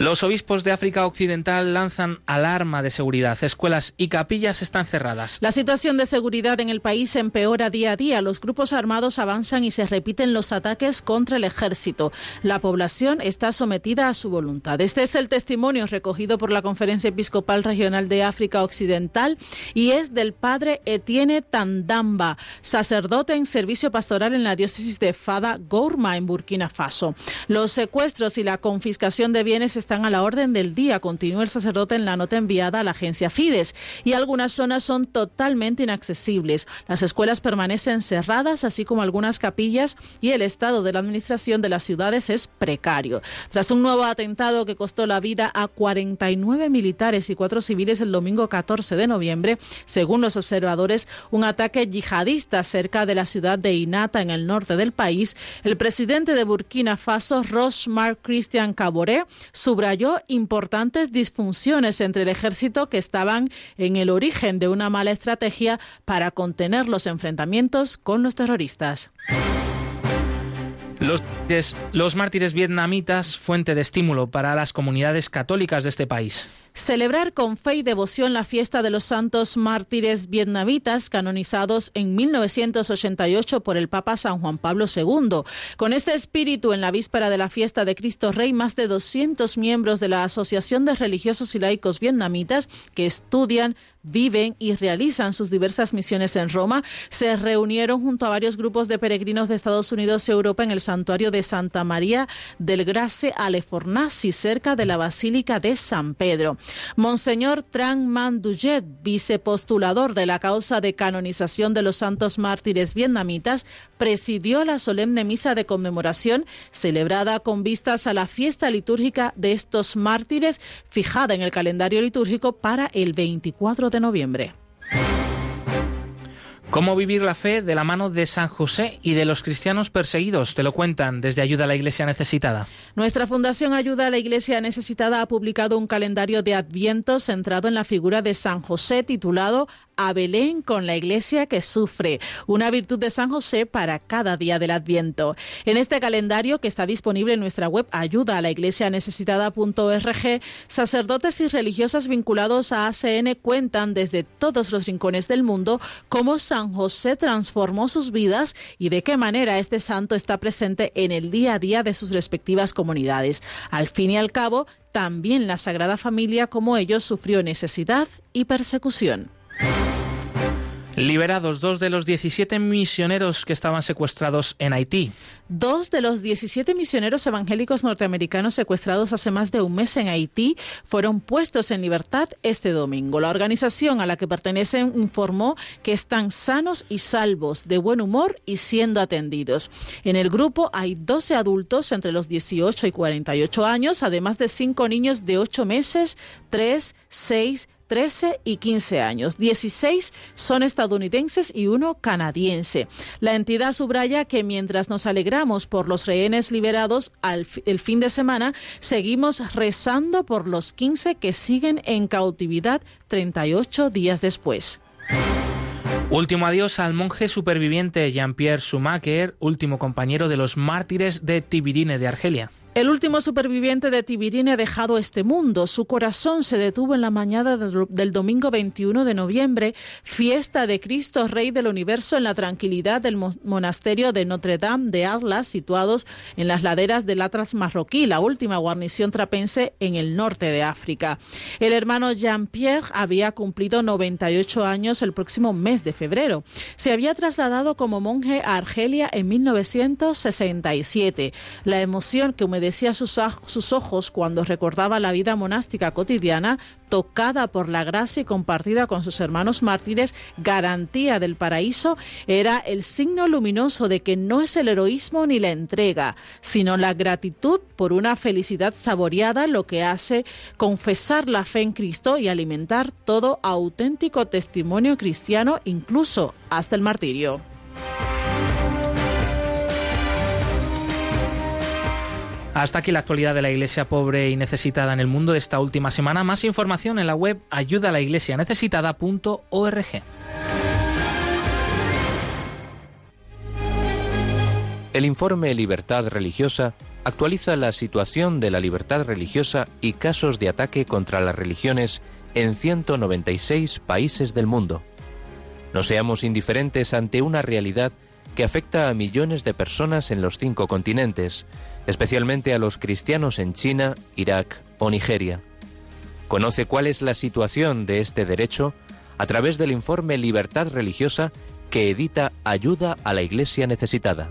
Los obispos de África Occidental lanzan alarma de seguridad. Escuelas y capillas están cerradas. La situación de seguridad en el país empeora día a día. Los grupos armados avanzan y se repiten los ataques contra el ejército. La población está sometida a su voluntad. Este es el testimonio recogido por la Conferencia Episcopal Regional de África Occidental y es del padre Etienne Tandamba, sacerdote en servicio pastoral en la diócesis de Fada Gourma en Burkina Faso. Los secuestros y la confiscación de bienes están están a la orden del día, continúa el sacerdote en la nota enviada a la agencia Fides, y algunas zonas son totalmente inaccesibles. Las escuelas permanecen cerradas, así como algunas capillas, y el estado de la administración de las ciudades es precario. Tras un nuevo atentado que costó la vida a 49 militares y cuatro civiles el domingo 14 de noviembre, según los observadores, un ataque yihadista cerca de la ciudad de Inata, en el norte del país, el presidente de Burkina Faso, Rosmar Christian Caboré, importantes disfunciones entre el ejército que estaban en el origen de una mala estrategia para contener los enfrentamientos con los terroristas. Los, los, mártires vietnamitas, fuente de estímulo para las comunidades católicas de este país. Celebrar con fe y devoción la fiesta de los santos mártires vietnamitas canonizados en 1988 por el Papa San Juan Pablo II. Con este espíritu, en la víspera de la fiesta de Cristo Rey, más de 200 miembros de la Asociación de Religiosos y Laicos Vietnamitas que estudian, viven y realizan sus diversas misiones en Roma, se reunieron junto a varios grupos de peregrinos de Estados Unidos y Europa en el santuario de Santa María del Grace Alefornasi, cerca de la Basílica de San Pedro. Monseñor Trang Manduyet, vicepostulador de la causa de canonización de los santos mártires vietnamitas, presidió la solemne misa de conmemoración celebrada con vistas a la fiesta litúrgica de estos mártires fijada en el calendario litúrgico para el 24 de noviembre. ¿Cómo vivir la fe de la mano de San José y de los cristianos perseguidos? Te lo cuentan desde Ayuda a la Iglesia Necesitada. Nuestra Fundación Ayuda a la Iglesia Necesitada ha publicado un calendario de Adviento centrado en la figura de San José titulado a Belén con la iglesia que sufre, una virtud de San José para cada día del Adviento. En este calendario que está disponible en nuestra web ayuda a la iglesia necesitada.org, sacerdotes y religiosas vinculados a ACN cuentan desde todos los rincones del mundo cómo San José transformó sus vidas y de qué manera este santo está presente en el día a día de sus respectivas comunidades. Al fin y al cabo, también la Sagrada Familia como ellos sufrió necesidad y persecución. Liberados dos de los 17 misioneros que estaban secuestrados en Haití. Dos de los 17 misioneros evangélicos norteamericanos secuestrados hace más de un mes en Haití fueron puestos en libertad este domingo. La organización a la que pertenecen informó que están sanos y salvos, de buen humor y siendo atendidos. En el grupo hay 12 adultos entre los 18 y 48 años, además de cinco niños de 8 meses, 3, 6, 13 y 15 años. 16 son estadounidenses y uno canadiense. La entidad subraya que mientras nos alegramos por los rehenes liberados al el fin de semana, seguimos rezando por los 15 que siguen en cautividad 38 días después. Último adiós al monje superviviente Jean-Pierre Schumacher, último compañero de los mártires de Tibirine de Argelia. El último superviviente de Tibirine ha dejado este mundo. Su corazón se detuvo en la mañana del domingo 21 de noviembre, fiesta de Cristo Rey del Universo en la tranquilidad del monasterio de Notre Dame de Atlas, situados en las laderas del Atlas marroquí, la última guarnición trapense en el norte de África. El hermano Jean-Pierre había cumplido 98 años el próximo mes de febrero. Se había trasladado como monje a Argelia en 1967. La emoción que decía sus, sus ojos cuando recordaba la vida monástica cotidiana, tocada por la gracia y compartida con sus hermanos mártires, garantía del paraíso, era el signo luminoso de que no es el heroísmo ni la entrega, sino la gratitud por una felicidad saboreada lo que hace confesar la fe en Cristo y alimentar todo auténtico testimonio cristiano, incluso hasta el martirio. Hasta aquí la actualidad de la Iglesia pobre y necesitada en el mundo de esta última semana. Más información en la web ayudalaiglesianecesitada.org. El informe Libertad Religiosa actualiza la situación de la libertad religiosa y casos de ataque contra las religiones en 196 países del mundo. No seamos indiferentes ante una realidad que afecta a millones de personas en los cinco continentes, especialmente a los cristianos en China, Irak o Nigeria. Conoce cuál es la situación de este derecho a través del informe Libertad Religiosa que edita Ayuda a la Iglesia Necesitada.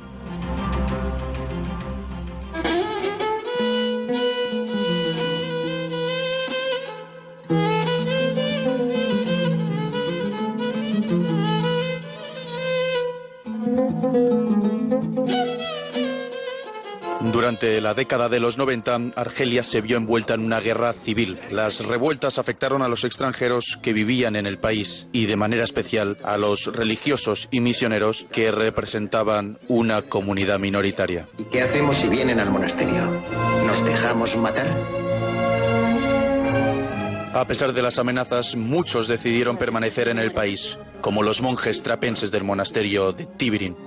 Durante la década de los 90, Argelia se vio envuelta en una guerra civil. Las revueltas afectaron a los extranjeros que vivían en el país y de manera especial a los religiosos y misioneros que representaban una comunidad minoritaria. ¿Y qué hacemos si vienen al monasterio? ¿Nos dejamos matar? A pesar de las amenazas, muchos decidieron permanecer en el país, como los monjes trapenses del monasterio de Tibirin.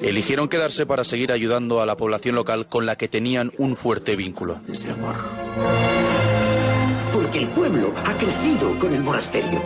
Eligieron quedarse para seguir ayudando a la población local con la que tenían un fuerte vínculo. Ese amor. Porque el pueblo ha crecido con el monasterio.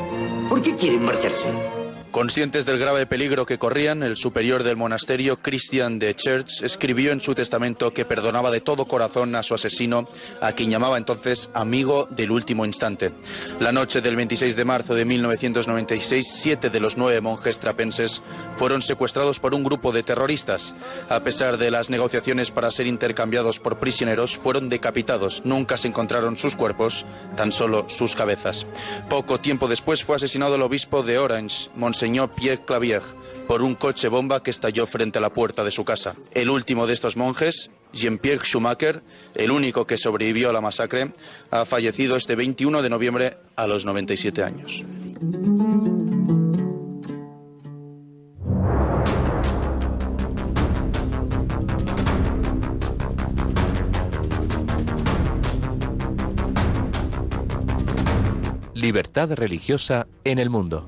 ¿Por qué quieren marcharse? Conscientes del grave peligro que corrían, el superior del monasterio, Christian de Church, escribió en su testamento que perdonaba de todo corazón a su asesino, a quien llamaba entonces amigo del último instante. La noche del 26 de marzo de 1996, siete de los nueve monjes trapenses fueron secuestrados por un grupo de terroristas. A pesar de las negociaciones para ser intercambiados por prisioneros, fueron decapitados. Nunca se encontraron sus cuerpos, tan solo sus cabezas. Poco tiempo después fue asesinado el obispo de Orange, Monseñor Pierre Clavier, por un coche bomba que estalló frente a la puerta de su casa. El último de estos monjes, Jean-Pierre Schumacher, el único que sobrevivió a la masacre, ha fallecido este 21 de noviembre a los 97 años. Libertad religiosa en el mundo.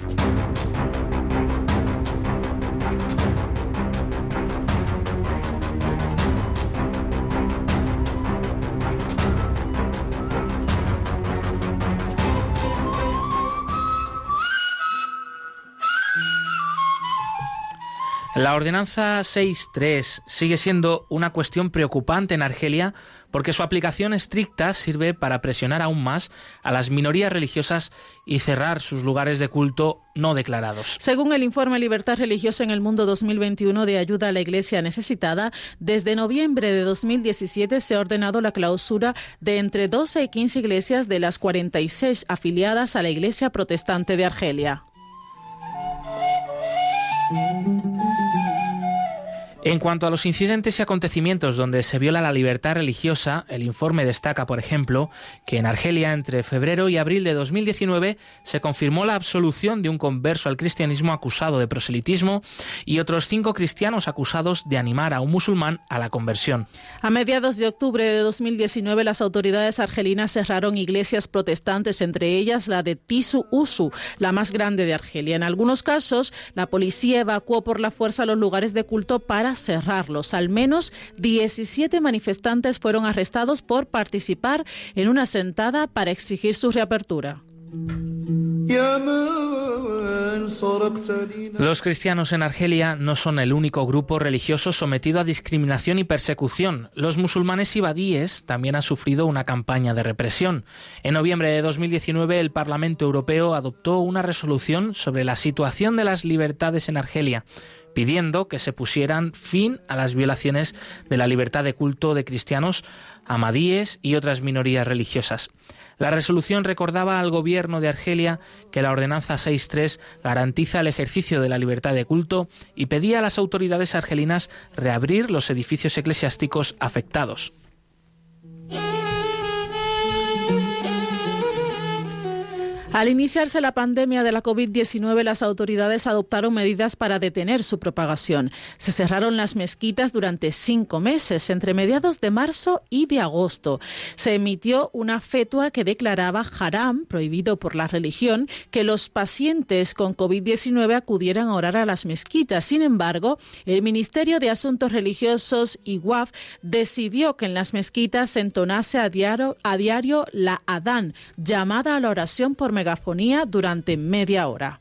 La ordenanza 6.3 sigue siendo una cuestión preocupante en Argelia porque su aplicación estricta sirve para presionar aún más a las minorías religiosas y cerrar sus lugares de culto no declarados. Según el informe Libertad Religiosa en el Mundo 2021 de Ayuda a la Iglesia Necesitada, desde noviembre de 2017 se ha ordenado la clausura de entre 12 y 15 iglesias de las 46 afiliadas a la Iglesia Protestante de Argelia. En cuanto a los incidentes y acontecimientos donde se viola la libertad religiosa, el informe destaca, por ejemplo, que en Argelia entre febrero y abril de 2019 se confirmó la absolución de un converso al cristianismo acusado de proselitismo y otros cinco cristianos acusados de animar a un musulmán a la conversión. A mediados de octubre de 2019 las autoridades argelinas cerraron iglesias protestantes, entre ellas la de Tisu Usu, la más grande de Argelia. En algunos casos, la policía evacuó por la fuerza los lugares de culto para cerrarlos. Al menos 17 manifestantes fueron arrestados por participar en una sentada para exigir su reapertura. Los cristianos en Argelia no son el único grupo religioso sometido a discriminación y persecución. Los musulmanes ibadíes también han sufrido una campaña de represión. En noviembre de 2019 el Parlamento Europeo adoptó una resolución sobre la situación de las libertades en Argelia pidiendo que se pusieran fin a las violaciones de la libertad de culto de cristianos, amadíes y otras minorías religiosas. La resolución recordaba al gobierno de Argelia que la ordenanza 6.3 garantiza el ejercicio de la libertad de culto y pedía a las autoridades argelinas reabrir los edificios eclesiásticos afectados. Al iniciarse la pandemia de la COVID-19, las autoridades adoptaron medidas para detener su propagación. Se cerraron las mezquitas durante cinco meses, entre mediados de marzo y de agosto. Se emitió una fetua que declaraba haram, prohibido por la religión, que los pacientes con COVID-19 acudieran a orar a las mezquitas. Sin embargo, el Ministerio de Asuntos Religiosos, IWAF, decidió que en las mezquitas se entonase a diario, a diario la Adán, llamada a la oración por durante media hora.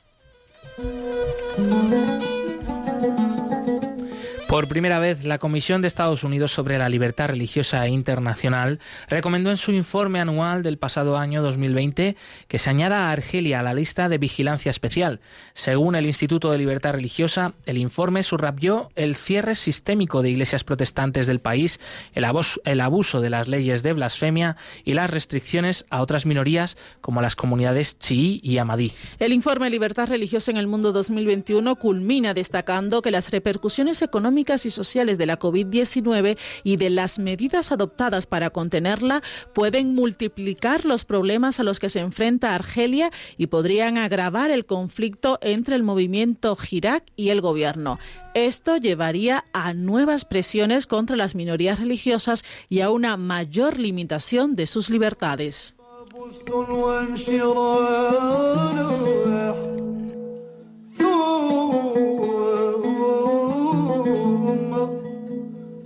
Por primera vez, la Comisión de Estados Unidos sobre la Libertad Religiosa Internacional recomendó en su informe anual del pasado año 2020 que se añada a Argelia a la lista de vigilancia especial. Según el Instituto de Libertad Religiosa, el informe subrayó el cierre sistémico de iglesias protestantes del país, el el abuso de las leyes de blasfemia y las restricciones a otras minorías como las comunidades chií y amadí. El informe Libertad Religiosa en el Mundo 2021 culmina destacando que las repercusiones económicas y sociales de la COVID-19 y de las medidas adoptadas para contenerla pueden multiplicar los problemas a los que se enfrenta Argelia y podrían agravar el conflicto entre el movimiento Hirak y el gobierno. Esto llevaría a nuevas presiones contra las minorías religiosas y a una mayor limitación de sus libertades.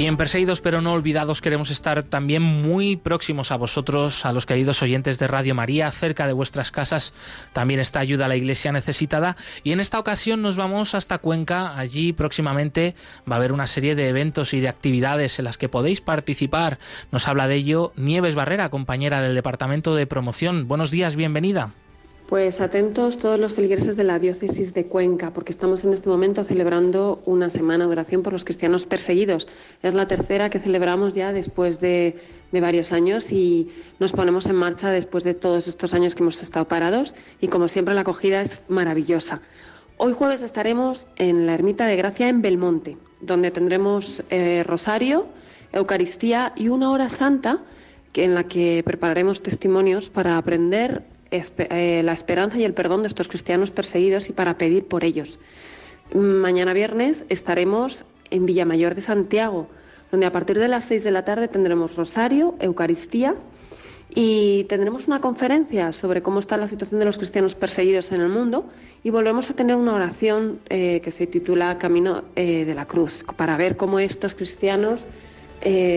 Y en Perseguidos pero no olvidados queremos estar también muy próximos a vosotros, a los queridos oyentes de Radio María, cerca de vuestras casas. También está ayuda a la iglesia necesitada. Y en esta ocasión nos vamos hasta Cuenca. Allí próximamente va a haber una serie de eventos y de actividades en las que podéis participar. Nos habla de ello Nieves Barrera, compañera del Departamento de Promoción. Buenos días, bienvenida. Pues atentos todos los feligreses de la diócesis de Cuenca, porque estamos en este momento celebrando una semana de oración por los cristianos perseguidos. Es la tercera que celebramos ya después de, de, varios años y nos ponemos en marcha después de todos estos años que hemos estado parados y como siempre la acogida es maravillosa. Hoy jueves estaremos en la Ermita de Gracia en Belmonte, donde tendremos eh, rosario, Eucaristía y una hora santa en la que prepararemos testimonios para aprender eh, la esperanza y el perdón de estos cristianos perseguidos y para pedir por ellos. Mañana viernes estaremos en Villamayor de Santiago, donde a partir de las seis de la tarde tendremos rosario, Eucaristía y tendremos una conferencia sobre cómo está la situación de los cristianos perseguidos en el mundo y volvemos a tener una oración eh, que se titula Camino eh, de la Cruz, para ver cómo estos cristianos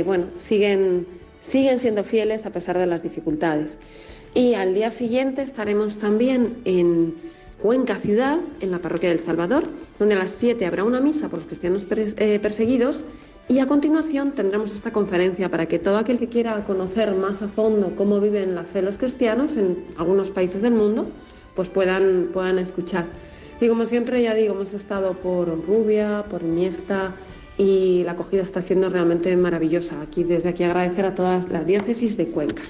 bueno, siguen, siguen siendo fieles a pesar de las dificultades. Y al día siguiente estaremos también en Cuenca Ciudad, en la parroquia del Salvador, donde a las 7 habrá una misa por los cristianos eh, perseguidos y a continuación tendremos esta conferencia para que todo aquel que quiera conocer más a fondo cómo viven la fe los cristianos en algunos países del mundo, pues puedan, puedan escuchar. Y como siempre, ya digo, hemos estado por Rubia, por Iniesta y la acogida está siendo realmente maravillosa. Aquí, desde aquí agradecer a todas las diócesis de Cuenca.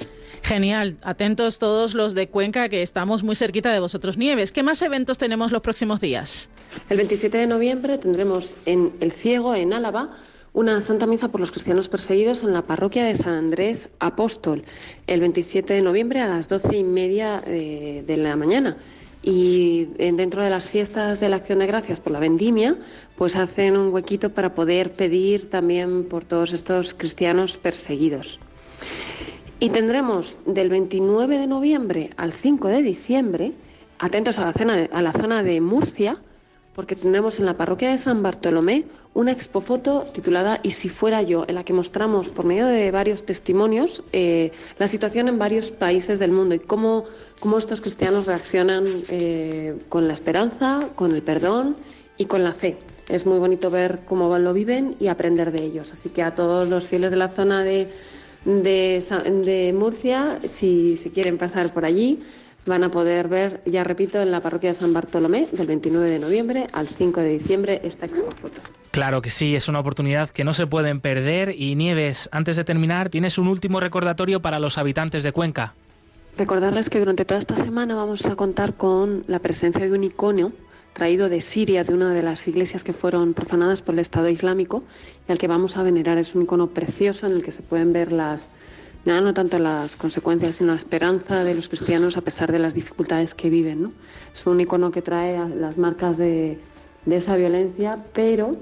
Genial, atentos todos los de Cuenca que estamos muy cerquita de vosotros, Nieves. ¿Qué más eventos tenemos los próximos días? El 27 de noviembre tendremos en El Ciego, en Álava, una Santa Misa por los cristianos perseguidos en la parroquia de San Andrés Apóstol, el 27 de noviembre a las doce y media de, de la mañana. Y dentro de las fiestas de la Acción de Gracias por la Vendimia, pues hacen un huequito para poder pedir también por todos estos cristianos perseguidos. Y tendremos del 29 de noviembre al 5 de diciembre, atentos a la, a la zona de Murcia, porque tendremos en la parroquia de San Bartolomé una expofoto titulada Y si fuera yo, en la que mostramos por medio de varios testimonios eh, la situación en varios países del mundo y cómo, cómo estos cristianos reaccionan eh, con la esperanza, con el perdón y con la fe. Es muy bonito ver cómo lo viven y aprender de ellos. Así que a todos los fieles de la zona de de, Murcia, si, si quieren pasar por allí, van a poder ver, ya repito, en la parroquia de San Bartolomé, del 29 de noviembre al 5 de diciembre, esta expofoto. Claro que sí, es una oportunidad que no se pueden perder. Y Nieves, antes de terminar, tienes un último recordatorio para los habitantes de Cuenca. Recordarles que durante toda esta semana vamos a contar con la presencia de un icono traído de Siria, de una de las iglesias que fueron profanadas por el Estado Islámico, y al que vamos a venerar. Es un icono precioso en el que se pueden ver las, ya no tanto las consecuencias, sino la esperanza de los cristianos a pesar de las dificultades que viven. ¿no? Es un icono que trae las marcas de, de esa violencia, pero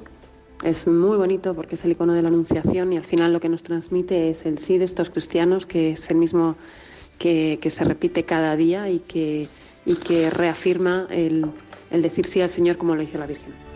es muy bonito porque es el icono de la Anunciación y al final lo que nos transmite es el sí de estos cristianos, que es el mismo que, que se repite cada día y que, y que reafirma el el decir sí al Señor como lo hizo la Virgen.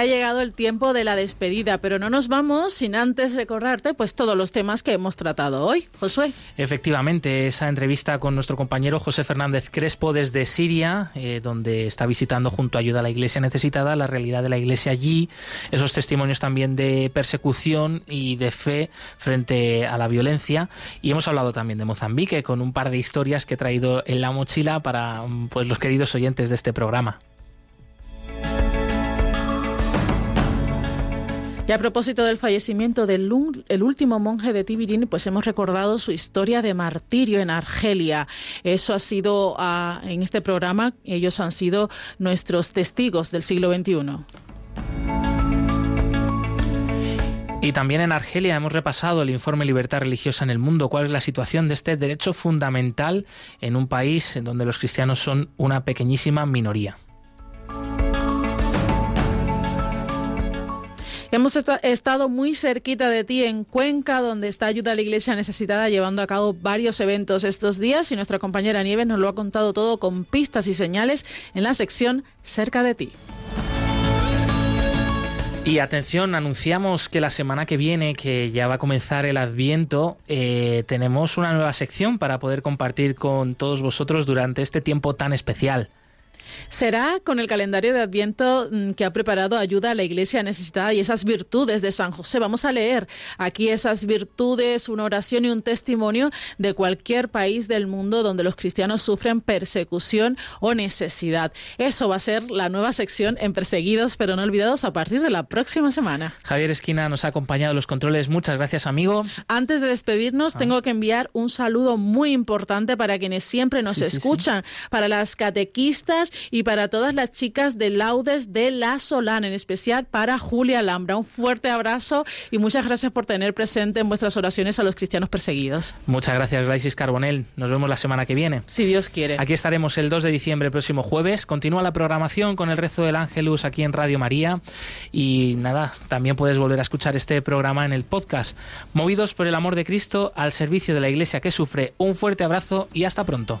Ha llegado el tiempo de la despedida, pero no nos vamos sin antes recordarte pues todos los temas que hemos tratado hoy. Josué. Efectivamente, esa entrevista con nuestro compañero José Fernández Crespo desde Siria, eh, donde está visitando junto a Ayuda a la Iglesia Necesitada la realidad de la Iglesia allí, esos testimonios también de persecución y de fe frente a la violencia. Y hemos hablado también de Mozambique con un par de historias que he traído en la mochila para pues, los queridos oyentes de este programa. Y a propósito del fallecimiento del el último monje de Tibirín, pues hemos recordado su historia de martirio en Argelia. Eso ha sido ah, en este programa, ellos han sido nuestros testigos del siglo XXI. Y también en Argelia hemos repasado el informe Libertad Religiosa en el Mundo, cuál es la situación de este derecho fundamental en un país en donde los cristianos son una pequeñísima minoría. Hemos estado muy cerquita de ti en Cuenca, donde está Ayuda a la Iglesia Necesitada llevando a cabo varios eventos estos días y nuestra compañera Nieves nos lo ha contado todo con pistas y señales en la sección Cerca de ti. Y atención, anunciamos que la semana que viene, que ya va a comenzar el Adviento, eh, tenemos una nueva sección para poder compartir con todos vosotros durante este tiempo tan especial. Será con el calendario de Adviento mm, que ha preparado ayuda a la Iglesia necesitada y esas virtudes de San José. Vamos a leer aquí esas virtudes, una oración y un testimonio de cualquier país del mundo donde los cristianos sufren persecución o necesidad. Eso va a ser la nueva sección en Perseguidos pero no olvidados a partir de la próxima semana. Javier Esquina nos ha acompañado en los controles. Muchas gracias, amigo. Antes de despedirnos, ah. tengo que enviar un saludo muy importante para quienes siempre nos escuchan, para las catequistas y para todas las chicas de Laudes de La Solana, en especial para Julia Alhambra. Un fuerte abrazo y muchas gracias por tener presente en vuestras oraciones a los cristianos perseguidos. Muchas gracias, Glaisis Carbonel. Nos vemos la semana que viene. Si Dios quiere. Aquí estaremos el 2 de diciembre, próximo jueves. Continúa la programación con el rezo del Ángelus aquí en Radio María. Y nada, también puedes volver a escuchar este programa en el podcast. Movidos por el amor de Cristo al servicio de la Iglesia que sufre. Un fuerte abrazo y hasta pronto.